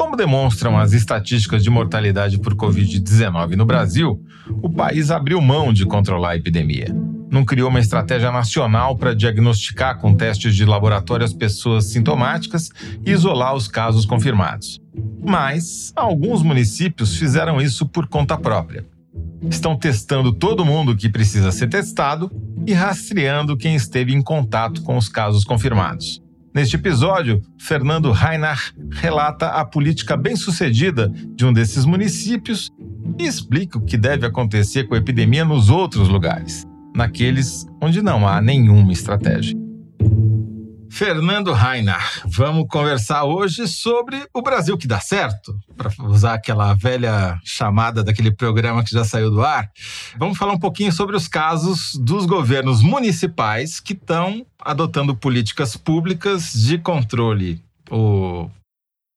Como demonstram as estatísticas de mortalidade por Covid-19 no Brasil, o país abriu mão de controlar a epidemia. Não criou uma estratégia nacional para diagnosticar com testes de laboratório as pessoas sintomáticas e isolar os casos confirmados. Mas alguns municípios fizeram isso por conta própria. Estão testando todo mundo que precisa ser testado e rastreando quem esteve em contato com os casos confirmados. Neste episódio, Fernando Reinach relata a política bem-sucedida de um desses municípios e explica o que deve acontecer com a epidemia nos outros lugares, naqueles onde não há nenhuma estratégia. Fernando Reinach, vamos conversar hoje sobre o Brasil que dá certo, para usar aquela velha chamada daquele programa que já saiu do ar. Vamos falar um pouquinho sobre os casos dos governos municipais que estão adotando políticas públicas de controle ou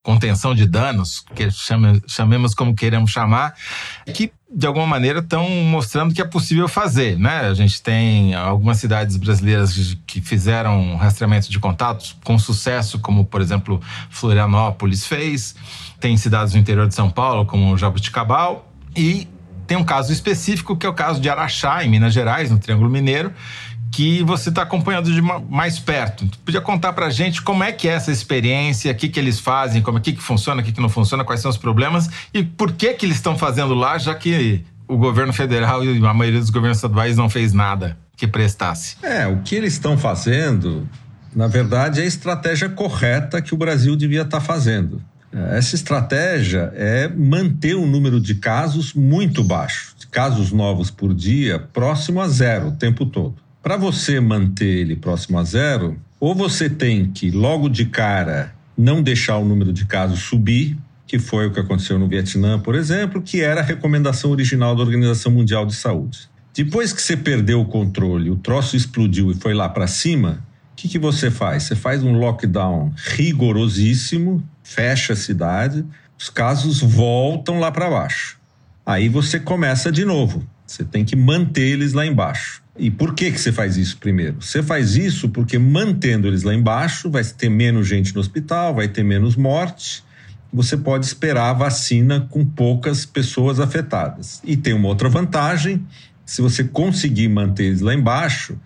contenção de danos, que chame, chamemos como queremos chamar, que de alguma maneira estão mostrando que é possível fazer, né? A gente tem algumas cidades brasileiras que fizeram rastreamento de contatos com sucesso, como por exemplo Florianópolis fez. Tem cidades no interior de São Paulo, como Jabuticabal, e tem um caso específico que é o caso de Araxá, em Minas Gerais, no Triângulo Mineiro, que você está acompanhando de mais perto. Tu podia contar para a gente como é que é essa experiência, o que, que eles fazem, como é que, que funciona, o que, que não funciona, quais são os problemas e por que, que eles estão fazendo lá, já que o governo federal e a maioria dos governos estaduais não fez nada que prestasse. É, o que eles estão fazendo, na verdade, é a estratégia correta que o Brasil devia estar tá fazendo. Essa estratégia é manter o número de casos muito baixo, casos novos por dia, próximo a zero o tempo todo. Para você manter ele próximo a zero, ou você tem que, logo de cara, não deixar o número de casos subir, que foi o que aconteceu no Vietnã, por exemplo, que era a recomendação original da Organização Mundial de Saúde. Depois que você perdeu o controle, o troço explodiu e foi lá para cima, o que, que você faz? Você faz um lockdown rigorosíssimo, fecha a cidade, os casos voltam lá para baixo. Aí você começa de novo. Você tem que manter eles lá embaixo. E por que, que você faz isso primeiro? Você faz isso porque mantendo eles lá embaixo, vai ter menos gente no hospital, vai ter menos morte. Você pode esperar a vacina com poucas pessoas afetadas. E tem uma outra vantagem: se você conseguir manter eles lá embaixo,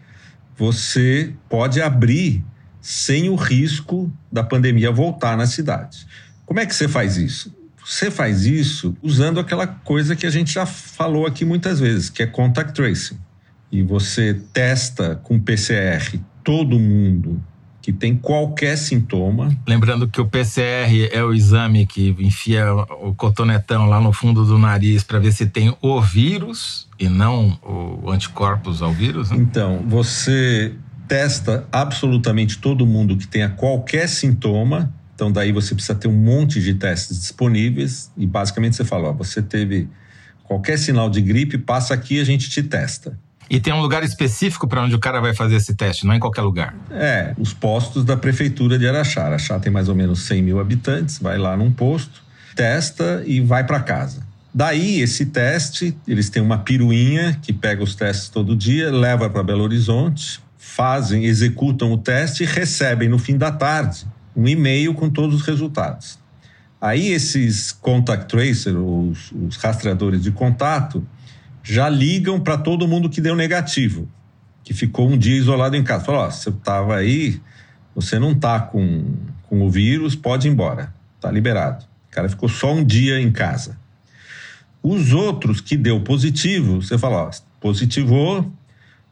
você pode abrir sem o risco da pandemia voltar na cidade. Como é que você faz isso? Você faz isso usando aquela coisa que a gente já falou aqui muitas vezes, que é contact tracing e você testa com PCR todo mundo que tem qualquer sintoma. Lembrando que o PCR é o exame que enfia o cotonetão lá no fundo do nariz para ver se tem o vírus e não o anticorpos ao vírus. Né? Então, você testa absolutamente todo mundo que tenha qualquer sintoma. Então, daí você precisa ter um monte de testes disponíveis e basicamente você fala: ó, você teve qualquer sinal de gripe, passa aqui e a gente te testa. E tem um lugar específico para onde o cara vai fazer esse teste, não é em qualquer lugar. É, os postos da prefeitura de Araxá. Araxá tem mais ou menos 100 mil habitantes, vai lá num posto, testa e vai para casa. Daí, esse teste, eles têm uma piruinha que pega os testes todo dia, leva para Belo Horizonte, fazem, executam o teste e recebem no fim da tarde um e-mail com todos os resultados. Aí, esses contact tracers, os, os rastreadores de contato, já ligam para todo mundo que deu negativo, que ficou um dia isolado em casa. Falou: ó, você estava aí, você não está com, com o vírus, pode ir embora, tá liberado. O cara ficou só um dia em casa. Os outros que deu positivo, você fala: ó, positivou,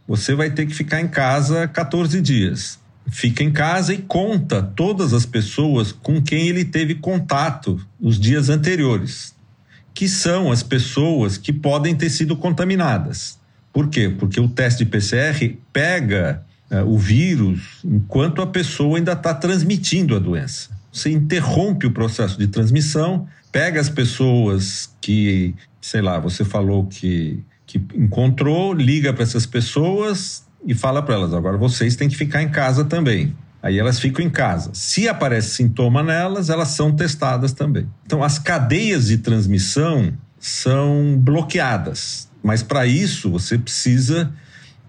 você vai ter que ficar em casa 14 dias. Fica em casa e conta todas as pessoas com quem ele teve contato nos dias anteriores que são as pessoas que podem ter sido contaminadas. Por quê? Porque o teste de PCR pega uh, o vírus enquanto a pessoa ainda está transmitindo a doença. Você interrompe o processo de transmissão, pega as pessoas que, sei lá, você falou que que encontrou, liga para essas pessoas e fala para elas: agora vocês têm que ficar em casa também. Aí elas ficam em casa. Se aparece sintoma nelas, elas são testadas também. Então, as cadeias de transmissão são bloqueadas. Mas para isso, você precisa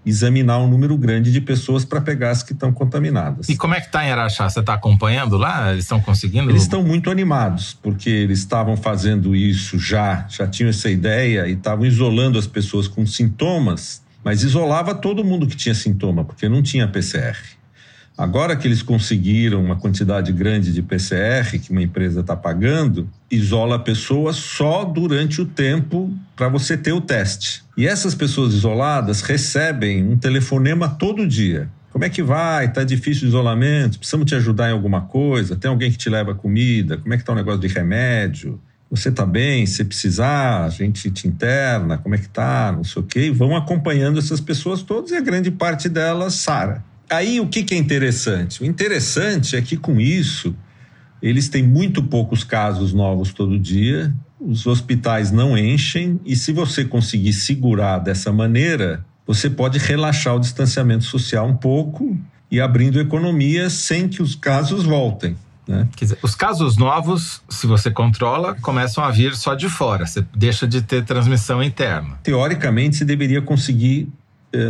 examinar um número grande de pessoas para pegar as que estão contaminadas. E como é que está em Araxá? Você está acompanhando lá? Eles estão conseguindo? Eles estão muito animados, porque eles estavam fazendo isso já, já tinham essa ideia e estavam isolando as pessoas com sintomas, mas isolava todo mundo que tinha sintoma, porque não tinha PCR. Agora que eles conseguiram uma quantidade grande de PCR que uma empresa está pagando, isola a pessoa só durante o tempo para você ter o teste. E essas pessoas isoladas recebem um telefonema todo dia. Como é que vai? Está difícil o isolamento? Precisamos te ajudar em alguma coisa? Tem alguém que te leva comida? Como é que está o negócio de remédio? Você está bem? Se precisar, a gente te interna, como é que está? Não sei o quê. E vão acompanhando essas pessoas todas e a grande parte delas sara. Aí o que, que é interessante? O interessante é que com isso eles têm muito poucos casos novos todo dia, os hospitais não enchem e se você conseguir segurar dessa maneira, você pode relaxar o distanciamento social um pouco e abrindo economia sem que os casos voltem. Né? Quer dizer, os casos novos, se você controla, começam a vir só de fora, você deixa de ter transmissão interna. Teoricamente, você deveria conseguir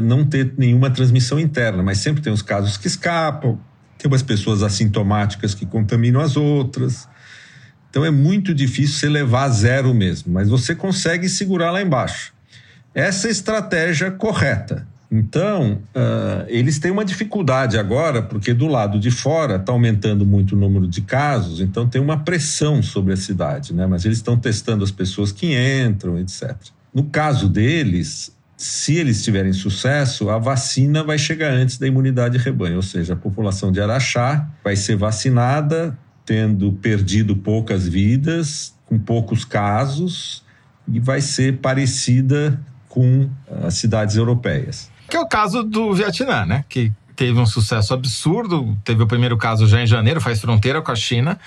não ter nenhuma transmissão interna, mas sempre tem os casos que escapam, tem umas pessoas assintomáticas que contaminam as outras. Então é muito difícil você levar a zero mesmo, mas você consegue segurar lá embaixo. Essa é a estratégia correta. Então, uh, eles têm uma dificuldade agora, porque do lado de fora está aumentando muito o número de casos, então tem uma pressão sobre a cidade, né? Mas eles estão testando as pessoas que entram, etc. No caso deles, se eles tiverem sucesso, a vacina vai chegar antes da imunidade rebanho, ou seja, a população de Araxá vai ser vacinada, tendo perdido poucas vidas, com poucos casos, e vai ser parecida com as cidades europeias. Que é o caso do Vietnã, né? Que teve um sucesso absurdo. Teve o primeiro caso já em janeiro, faz fronteira com a China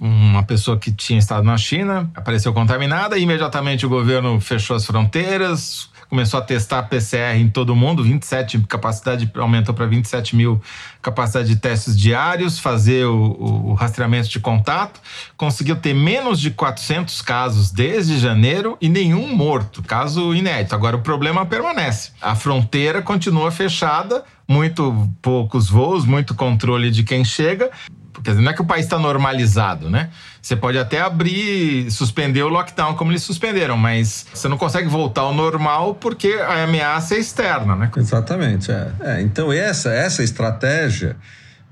uma pessoa que tinha estado na China apareceu contaminada, e imediatamente o governo fechou as fronteiras, começou a testar PCR em todo mundo, 27 capacidade aumentou para 27 mil capacidade de testes diários, fazer o, o, rastreamento de contato, conseguiu ter menos de 400 casos desde janeiro e nenhum morto, caso inédito. Agora o problema permanece, a fronteira continua fechada, muito poucos voos, muito controle de quem chega Quer dizer, não é que o país está normalizado, né? Você pode até abrir, suspender o lockdown como eles suspenderam, mas você não consegue voltar ao normal porque a ameaça é externa, né? Exatamente. É. é então, essa, essa estratégia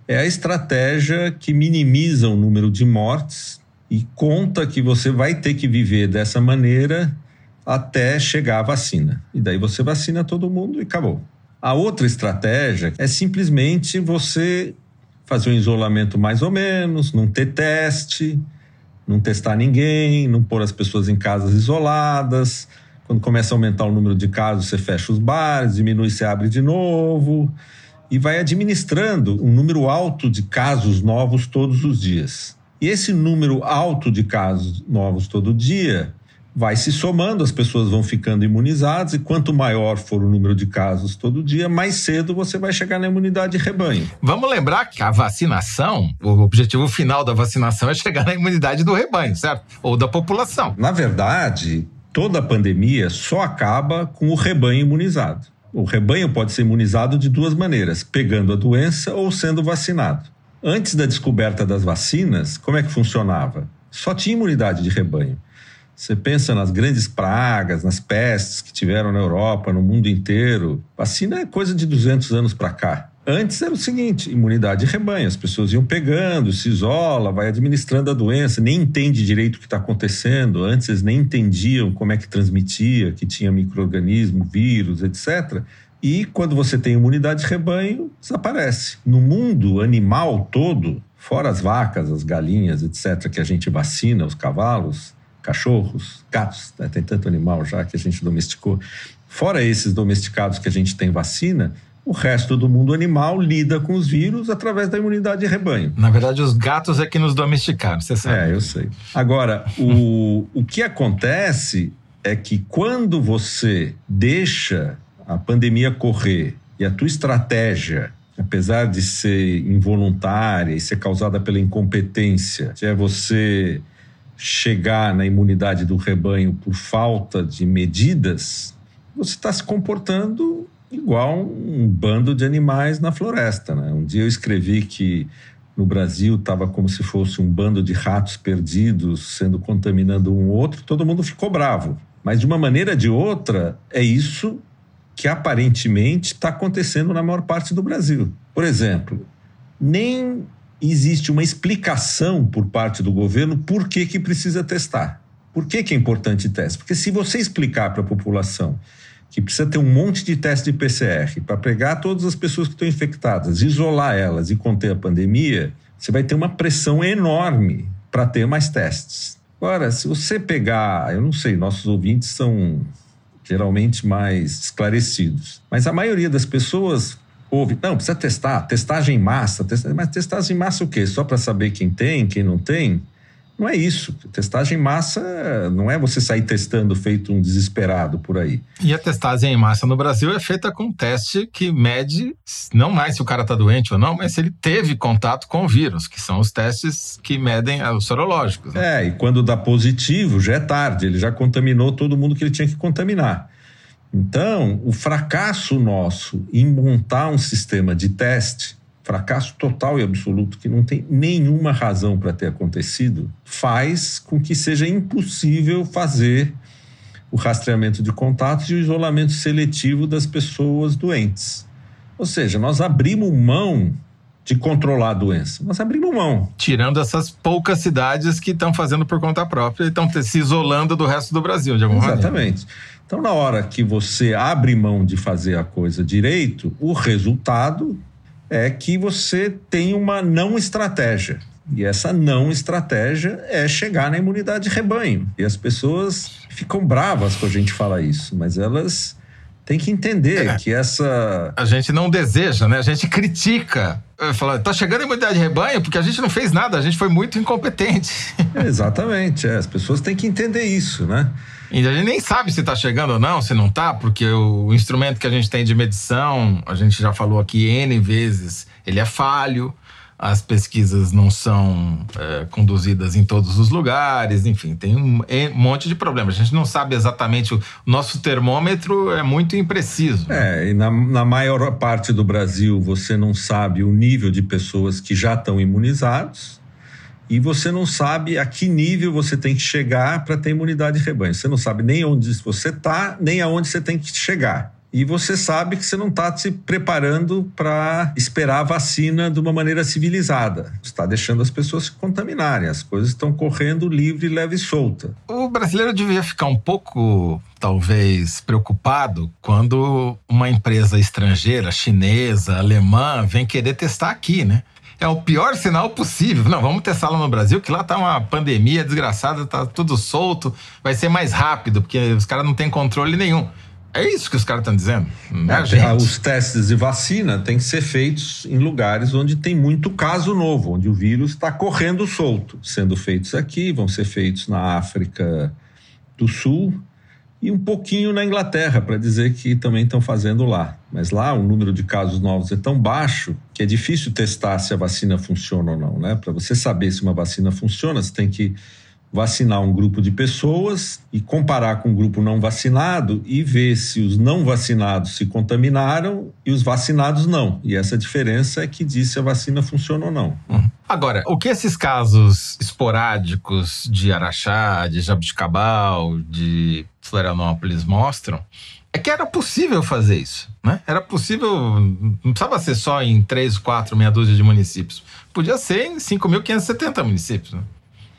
é a estratégia que minimiza o número de mortes e conta que você vai ter que viver dessa maneira até chegar a vacina. E daí você vacina todo mundo e acabou. A outra estratégia é simplesmente você fazer um isolamento mais ou menos, não ter teste, não testar ninguém, não pôr as pessoas em casas isoladas. Quando começa a aumentar o número de casos, você fecha os bares, diminui, você abre de novo e vai administrando um número alto de casos novos todos os dias. E esse número alto de casos novos todo dia vai se somando, as pessoas vão ficando imunizadas, e quanto maior for o número de casos todo dia, mais cedo você vai chegar na imunidade de rebanho. Vamos lembrar que a vacinação, o objetivo final da vacinação é chegar na imunidade do rebanho, certo? Ou da população. Na verdade, toda a pandemia só acaba com o rebanho imunizado. O rebanho pode ser imunizado de duas maneiras: pegando a doença ou sendo vacinado. Antes da descoberta das vacinas, como é que funcionava? Só tinha imunidade de rebanho. Você pensa nas grandes pragas, nas pestes que tiveram na Europa, no mundo inteiro. Vacina é coisa de 200 anos para cá. Antes era o seguinte: imunidade de rebanho. As pessoas iam pegando, se isola, vai administrando a doença, nem entende direito o que está acontecendo. Antes eles nem entendiam como é que transmitia, que tinha microorganismo, vírus, etc. E quando você tem imunidade de rebanho, desaparece. No mundo animal todo, fora as vacas, as galinhas, etc., que a gente vacina, os cavalos, cachorros, gatos, né? tem tanto animal já que a gente domesticou. Fora esses domesticados que a gente tem vacina, o resto do mundo animal lida com os vírus através da imunidade de rebanho. Na verdade, os gatos é que nos domesticaram, você sabe. É, eu sei. Agora, o, o que acontece é que quando você deixa a pandemia correr e a tua estratégia, apesar de ser involuntária e ser causada pela incompetência, é você chegar na imunidade do rebanho por falta de medidas, você está se comportando igual um bando de animais na floresta. Né? Um dia eu escrevi que no Brasil estava como se fosse um bando de ratos perdidos sendo contaminando um outro, todo mundo ficou bravo. Mas de uma maneira ou de outra, é isso que aparentemente está acontecendo na maior parte do Brasil. Por exemplo, nem existe uma explicação por parte do governo por que, que precisa testar. Por que, que é importante teste? Porque se você explicar para a população que precisa ter um monte de teste de PCR para pegar todas as pessoas que estão infectadas, isolar elas e conter a pandemia, você vai ter uma pressão enorme para ter mais testes. Agora, se você pegar, eu não sei, nossos ouvintes são geralmente mais esclarecidos, mas a maioria das pessoas ouve, não, precisa testar, testagem em massa, testagem, mas testagem em massa o quê? Só para saber quem tem, quem não tem? Não é isso. Testagem em massa não é você sair testando feito um desesperado por aí. E a testagem em massa no Brasil é feita com um teste que mede não mais se o cara está doente ou não, mas se ele teve contato com o vírus, que são os testes que medem os sorológicos. Né? É, e quando dá positivo, já é tarde, ele já contaminou todo mundo que ele tinha que contaminar. Então, o fracasso nosso em montar um sistema de teste fracasso total e absoluto, que não tem nenhuma razão para ter acontecido, faz com que seja impossível fazer o rastreamento de contatos e o isolamento seletivo das pessoas doentes. Ou seja, nós abrimos mão de controlar a doença. Nós abrimos mão. Tirando essas poucas cidades que estão fazendo por conta própria e estão se isolando do resto do Brasil, de alguma Exatamente. maneira. Exatamente. Então, na hora que você abre mão de fazer a coisa direito, o resultado é que você tem uma não estratégia. E essa não estratégia é chegar na imunidade de rebanho. E as pessoas ficam bravas quando a gente fala isso, mas elas têm que entender é. que essa. A gente não deseja, né? A gente critica. Fala, tá chegando a imunidade de rebanho porque a gente não fez nada, a gente foi muito incompetente. Exatamente, é. as pessoas têm que entender isso, né? E a gente nem sabe se está chegando ou não, se não está, porque o instrumento que a gente tem de medição, a gente já falou aqui N vezes, ele é falho, as pesquisas não são é, conduzidas em todos os lugares, enfim, tem um, um, monte de problemas. A gente não sabe exatamente, o nosso termômetro é muito impreciso. É, e na, na maior parte do Brasil você não sabe o nível de pessoas que já estão imunizados e você não sabe a que nível você tem que chegar para ter imunidade de rebanho. Você não sabe nem onde você está, nem aonde você tem que chegar. E você sabe que você não está se preparando para esperar a vacina de uma maneira civilizada. Está deixando as pessoas se contaminarem. As coisas estão correndo livre, leve e solta. O brasileiro devia ficar um pouco, talvez, preocupado quando uma empresa estrangeira, chinesa, alemã, vem querer testar aqui, né? é o pior sinal possível. Não, vamos testar lá no Brasil, que lá tá uma pandemia desgraçada, tá tudo solto, vai ser mais rápido, porque os caras não têm controle nenhum. É isso que os caras estão dizendo. É, é os testes de vacina têm que ser feitos em lugares onde tem muito caso novo, onde o vírus está correndo solto. Sendo feitos aqui, vão ser feitos na África do Sul, e um pouquinho na Inglaterra, para dizer que também estão fazendo lá. Mas lá o número de casos novos é tão baixo que é difícil testar se a vacina funciona ou não. Né? Para você saber se uma vacina funciona, você tem que vacinar um grupo de pessoas e comparar com um grupo não vacinado e ver se os não vacinados se contaminaram e os vacinados não. E essa diferença é que diz se a vacina funciona ou não. Uhum. Agora, o que esses casos esporádicos de Araxá, de Jabuticabal, de Florianópolis mostram é que era possível fazer isso, né? Era possível, não precisava ser só em três, quatro, meia dúzia de municípios. Podia ser em 5.570 municípios, né?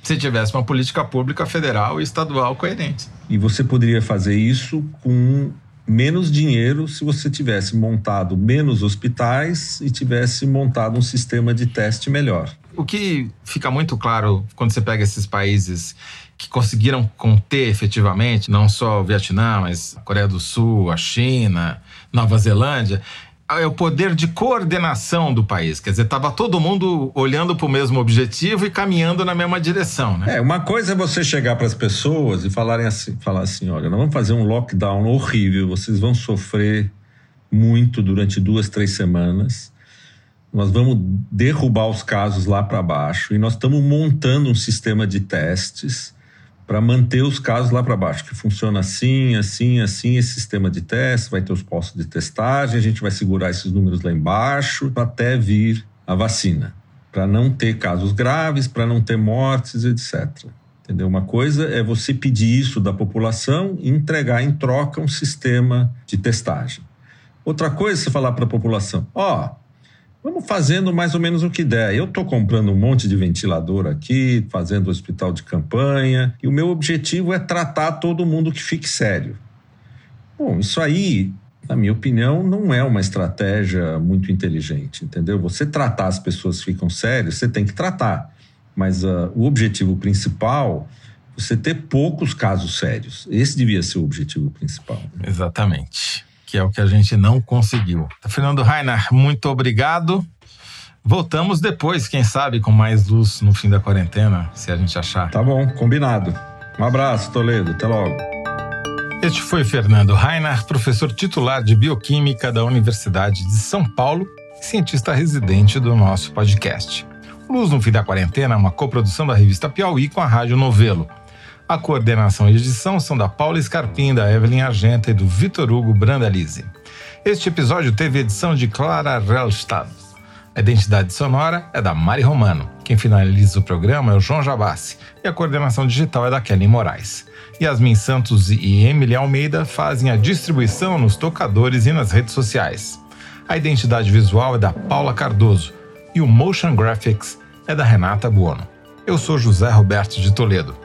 Se tivesse uma política pública federal e estadual coerente. E você poderia fazer isso com menos dinheiro se você tivesse montado menos hospitais e tivesse montado um sistema de teste melhor. O que fica muito claro quando você pega esses países que conseguiram conter efetivamente, não só o Vietnã, mas a Coreia do Sul, a China, Nova Zelândia, é o poder de coordenação do país. Quer dizer, estava todo mundo olhando para o mesmo objetivo e caminhando na mesma direção, né? É, uma coisa é você chegar para as pessoas e falarem assim, falar assim, olha, nós vamos fazer um lockdown horrível, vocês vão sofrer muito durante duas, três semanas. Nós vamos derrubar os casos lá para baixo e nós estamos montando um sistema de testes para manter os casos lá para baixo, que funciona assim, assim, assim, esse sistema de teste, vai ter os postos de testagem, a gente vai segurar esses números lá embaixo até vir a vacina, para não ter casos graves, para não ter mortes, etc. Entendeu? Uma coisa é você pedir isso da população e entregar em troca um sistema de testagem. Outra coisa é você falar para a população: ó, oh, Vamos fazendo mais ou menos o que der. Eu estou comprando um monte de ventilador aqui, fazendo hospital de campanha, e o meu objetivo é tratar todo mundo que fique sério. Bom, isso aí, na minha opinião, não é uma estratégia muito inteligente, entendeu? Você tratar as pessoas que ficam sérias, você tem que tratar. Mas uh, o objetivo principal você ter poucos casos sérios. Esse devia ser o objetivo principal. Exatamente que é o que a gente não conseguiu. Fernando Rainer, muito obrigado. Voltamos depois, quem sabe, com mais luz no fim da quarentena, se a gente achar. Tá bom, combinado. Um abraço, Toledo. Até logo. Este foi Fernando Rainer, professor titular de Bioquímica da Universidade de São Paulo e cientista residente do nosso podcast. Luz no Fim da Quarentena é uma coprodução da revista Piauí com a Rádio Novelo. A coordenação e edição são da Paula Scarpim, da Evelyn Argenta e do Vitor Hugo Brandalize. Este episódio teve edição de Clara Relstad. A identidade sonora é da Mari Romano. Quem finaliza o programa é o João Jabassi e a coordenação digital é da Kelly Moraes. Yasmin Santos e Emily Almeida fazem a distribuição nos tocadores e nas redes sociais. A identidade visual é da Paula Cardoso e o Motion Graphics é da Renata Buono. Eu sou José Roberto de Toledo.